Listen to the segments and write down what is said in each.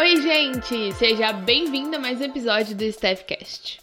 Oi, gente! Seja bem-vindo a mais um episódio do Staffcast.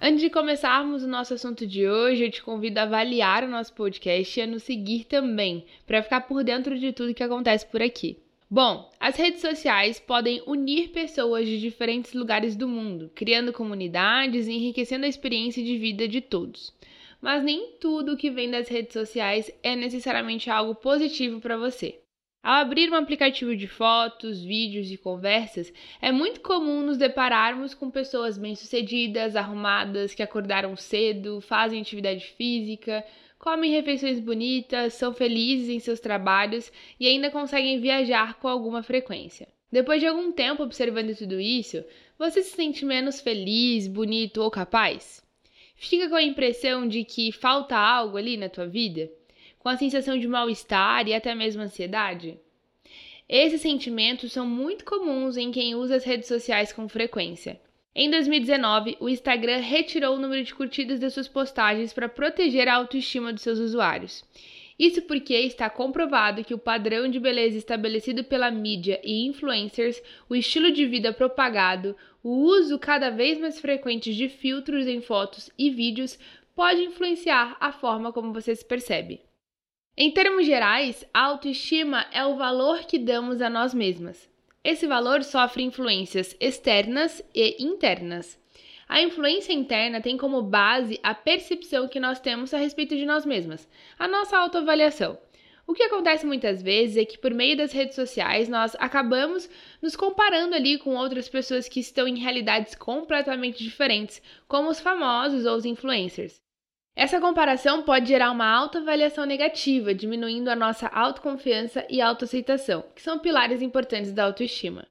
Antes de começarmos o nosso assunto de hoje, eu te convido a avaliar o nosso podcast e a nos seguir também, para ficar por dentro de tudo que acontece por aqui. Bom, as redes sociais podem unir pessoas de diferentes lugares do mundo, criando comunidades e enriquecendo a experiência de vida de todos. Mas nem tudo que vem das redes sociais é necessariamente algo positivo para você. Ao abrir um aplicativo de fotos, vídeos e conversas, é muito comum nos depararmos com pessoas bem-sucedidas, arrumadas, que acordaram cedo, fazem atividade física, comem refeições bonitas, são felizes em seus trabalhos e ainda conseguem viajar com alguma frequência. Depois de algum tempo observando tudo isso, você se sente menos feliz, bonito ou capaz? Fica com a impressão de que falta algo ali na tua vida? Com a sensação de mal-estar e até mesmo ansiedade? Esses sentimentos são muito comuns em quem usa as redes sociais com frequência. Em 2019, o Instagram retirou o número de curtidas de suas postagens para proteger a autoestima dos seus usuários. Isso porque está comprovado que o padrão de beleza estabelecido pela mídia e influencers, o estilo de vida propagado, o uso cada vez mais frequente de filtros em fotos e vídeos pode influenciar a forma como você se percebe. Em termos gerais, a autoestima é o valor que damos a nós mesmas. Esse valor sofre influências externas e internas. A influência interna tem como base a percepção que nós temos a respeito de nós mesmas, a nossa autoavaliação. O que acontece muitas vezes é que por meio das redes sociais nós acabamos nos comparando ali com outras pessoas que estão em realidades completamente diferentes, como os famosos ou os influencers. Essa comparação pode gerar uma autoavaliação negativa, diminuindo a nossa autoconfiança e autoaceitação, que são pilares importantes da autoestima.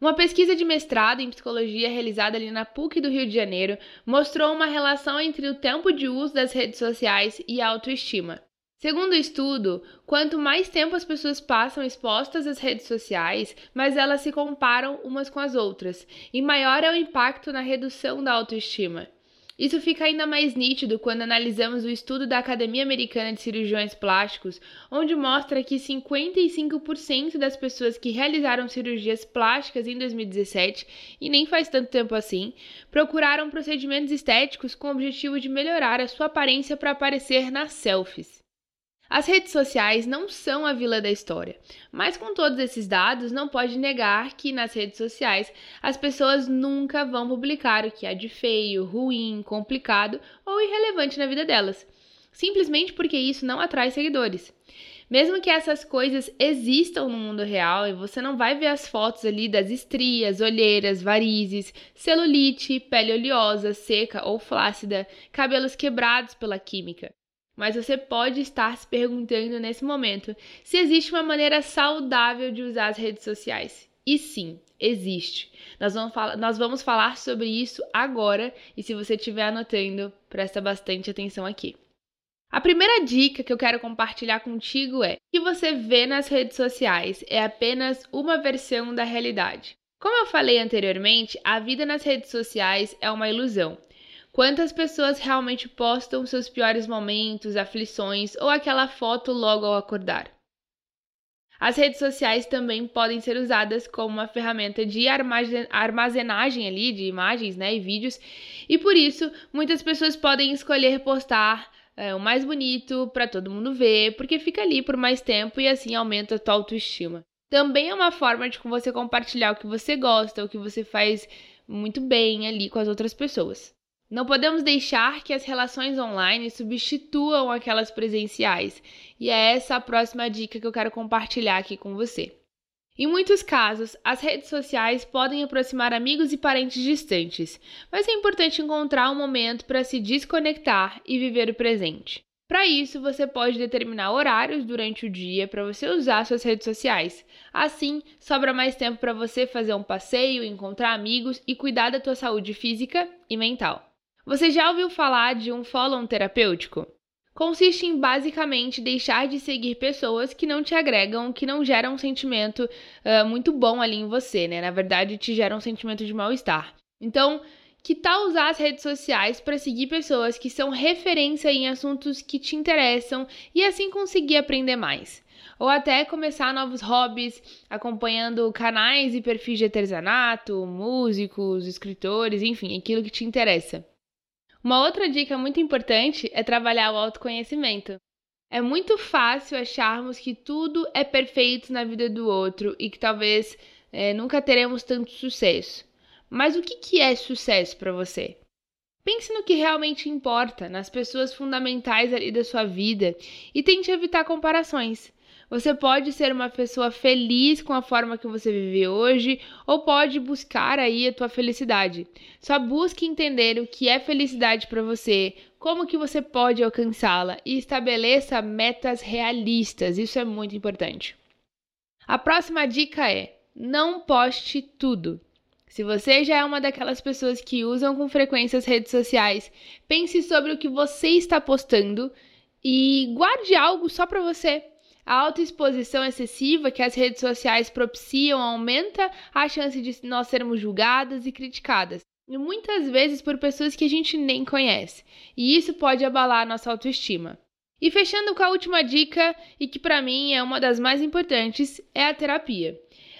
Uma pesquisa de mestrado em psicologia realizada ali na PUC do Rio de Janeiro mostrou uma relação entre o tempo de uso das redes sociais e a autoestima. Segundo o estudo, quanto mais tempo as pessoas passam expostas às redes sociais, mais elas se comparam umas com as outras, e maior é o impacto na redução da autoestima. Isso fica ainda mais nítido quando analisamos o estudo da Academia Americana de Cirurgiões Plásticos, onde mostra que 55% das pessoas que realizaram cirurgias plásticas em 2017, e nem faz tanto tempo assim, procuraram procedimentos estéticos com o objetivo de melhorar a sua aparência para aparecer nas selfies. As redes sociais não são a vila da história, mas com todos esses dados, não pode negar que nas redes sociais as pessoas nunca vão publicar o que há de feio, ruim, complicado ou irrelevante na vida delas, simplesmente porque isso não atrai seguidores. Mesmo que essas coisas existam no mundo real e você não vai ver as fotos ali das estrias, olheiras, varizes, celulite, pele oleosa, seca ou flácida, cabelos quebrados pela química mas você pode estar se perguntando nesse momento se existe uma maneira saudável de usar as redes sociais. E sim, existe. Nós vamos, falar, nós vamos falar sobre isso agora e se você estiver anotando, presta bastante atenção aqui. A primeira dica que eu quero compartilhar contigo é: que você vê nas redes sociais é apenas uma versão da realidade. Como eu falei anteriormente, a vida nas redes sociais é uma ilusão. Quantas pessoas realmente postam seus piores momentos, aflições ou aquela foto logo ao acordar? As redes sociais também podem ser usadas como uma ferramenta de armazenagem ali de imagens né, e vídeos, e por isso muitas pessoas podem escolher postar é, o mais bonito para todo mundo ver, porque fica ali por mais tempo e assim aumenta a tua autoestima. Também é uma forma de você compartilhar o que você gosta, o que você faz muito bem ali com as outras pessoas. Não podemos deixar que as relações online substituam aquelas presenciais, e é essa a próxima dica que eu quero compartilhar aqui com você. Em muitos casos, as redes sociais podem aproximar amigos e parentes distantes, mas é importante encontrar um momento para se desconectar e viver o presente. Para isso, você pode determinar horários durante o dia para você usar suas redes sociais. Assim, sobra mais tempo para você fazer um passeio, encontrar amigos e cuidar da tua saúde física e mental. Você já ouviu falar de um follow terapêutico? Consiste em basicamente deixar de seguir pessoas que não te agregam, que não geram um sentimento uh, muito bom ali em você, né? Na verdade, te geram um sentimento de mal-estar. Então, que tal usar as redes sociais para seguir pessoas que são referência em assuntos que te interessam e assim conseguir aprender mais? ou até começar novos hobbies, acompanhando canais e perfis de artesanato, músicos, escritores, enfim, aquilo que te interessa. Uma outra dica muito importante é trabalhar o autoconhecimento. É muito fácil acharmos que tudo é perfeito na vida do outro e que talvez é, nunca teremos tanto sucesso. Mas o que, que é sucesso para você? Pense no que realmente importa, nas pessoas fundamentais ali da sua vida e tente evitar comparações. Você pode ser uma pessoa feliz com a forma que você vive hoje ou pode buscar aí a tua felicidade. Só busque entender o que é felicidade para você, como que você pode alcançá-la e estabeleça metas realistas. Isso é muito importante. A próxima dica é: não poste tudo. Se você já é uma daquelas pessoas que usam com frequência as redes sociais, pense sobre o que você está postando e guarde algo só para você. A autoexposição excessiva que as redes sociais propiciam aumenta a chance de nós sermos julgadas e criticadas, e muitas vezes por pessoas que a gente nem conhece, e isso pode abalar nossa autoestima. E fechando com a última dica, e que para mim é uma das mais importantes, é a terapia.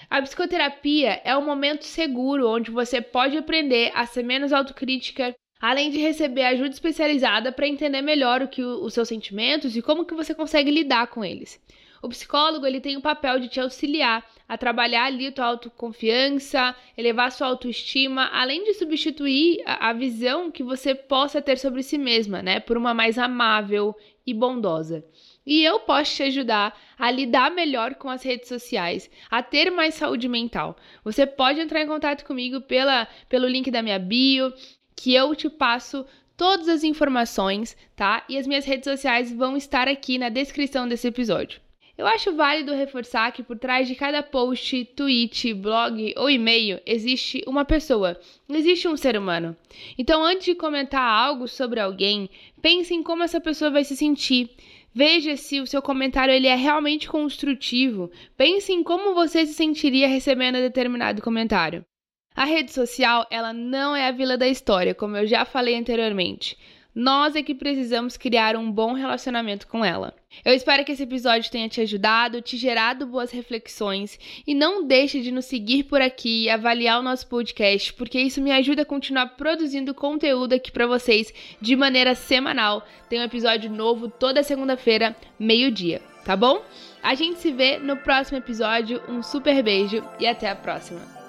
A psicoterapia é um momento seguro onde você pode aprender a ser menos autocrítica, além de receber ajuda especializada para entender melhor o que os seus sentimentos e como que você consegue lidar com eles. O psicólogo ele tem o papel de te auxiliar a trabalhar ali a tua autoconfiança, elevar sua autoestima, além de substituir a, a visão que você possa ter sobre si mesma, né, por uma mais amável e bondosa. E eu posso te ajudar a lidar melhor com as redes sociais, a ter mais saúde mental. Você pode entrar em contato comigo pela, pelo link da minha bio, que eu te passo todas as informações, tá? E as minhas redes sociais vão estar aqui na descrição desse episódio. Eu acho válido reforçar que por trás de cada post, tweet, blog ou e-mail existe uma pessoa, existe um ser humano. Então, antes de comentar algo sobre alguém, pense em como essa pessoa vai se sentir. Veja se o seu comentário ele é realmente construtivo. Pense em como você se sentiria recebendo determinado comentário. A rede social, ela não é a vila da história, como eu já falei anteriormente. Nós é que precisamos criar um bom relacionamento com ela. Eu espero que esse episódio tenha te ajudado, te gerado boas reflexões e não deixe de nos seguir por aqui e avaliar o nosso podcast, porque isso me ajuda a continuar produzindo conteúdo aqui para vocês de maneira semanal. Tem um episódio novo toda segunda-feira, meio-dia, tá bom? A gente se vê no próximo episódio. Um super beijo e até a próxima.